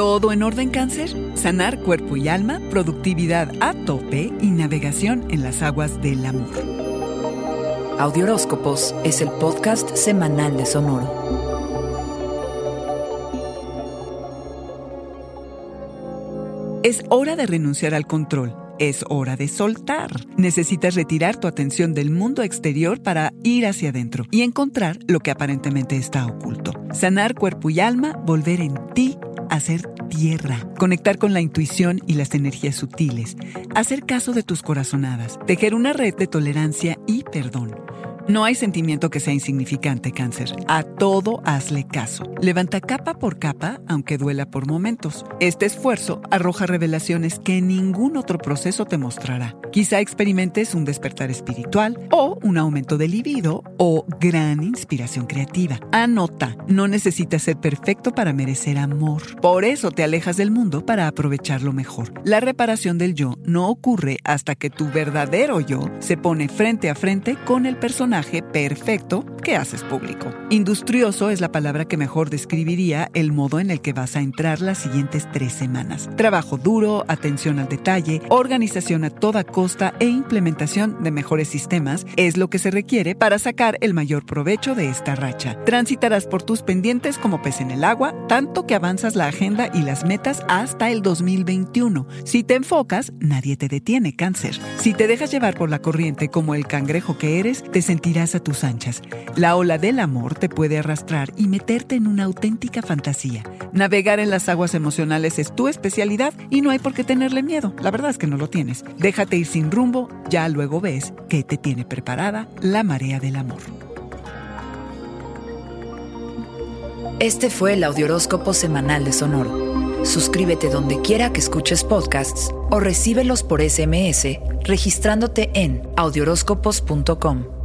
¿Todo en orden cáncer? Sanar cuerpo y alma, productividad a tope y navegación en las aguas del amor. Audioróscopos es el podcast semanal de Sonoro. Es hora de renunciar al control. Es hora de soltar. Necesitas retirar tu atención del mundo exterior para ir hacia adentro y encontrar lo que aparentemente está oculto. Sanar cuerpo y alma, volver en ti, hacer tierra, conectar con la intuición y las energías sutiles, hacer caso de tus corazonadas, tejer una red de tolerancia y perdón. No hay sentimiento que sea insignificante, cáncer. A todo hazle caso. Levanta capa por capa, aunque duela por momentos. Este esfuerzo arroja revelaciones que ningún otro proceso te mostrará. Quizá experimentes un despertar espiritual o un aumento de libido o gran inspiración creativa. Anota, no necesitas ser perfecto para merecer amor. Por eso te alejas del mundo para aprovecharlo mejor. La reparación del yo no ocurre hasta que tu verdadero yo se pone frente a frente con el personaje perfecto que haces público. Industrioso es la palabra que mejor describiría el modo en el que vas a entrar las siguientes tres semanas. Trabajo duro, atención al detalle, organización a toda costa e implementación de mejores sistemas es lo que se requiere para sacar el mayor provecho de esta racha. Transitarás por tus pendientes como pez en el agua, tanto que avanzas la agenda y las metas hasta el 2021. Si te enfocas, nadie te detiene, cáncer. Si te dejas llevar por la corriente como el cangrejo que eres, te sentirás irás a tus anchas. La ola del amor te puede arrastrar y meterte en una auténtica fantasía. Navegar en las aguas emocionales es tu especialidad y no hay por qué tenerle miedo. La verdad es que no lo tienes. Déjate ir sin rumbo, ya luego ves que te tiene preparada la marea del amor. Este fue el Audioróscopo Semanal de Sonoro. Suscríbete donde quiera que escuches podcasts o recíbelos por SMS registrándote en audioróscopos.com.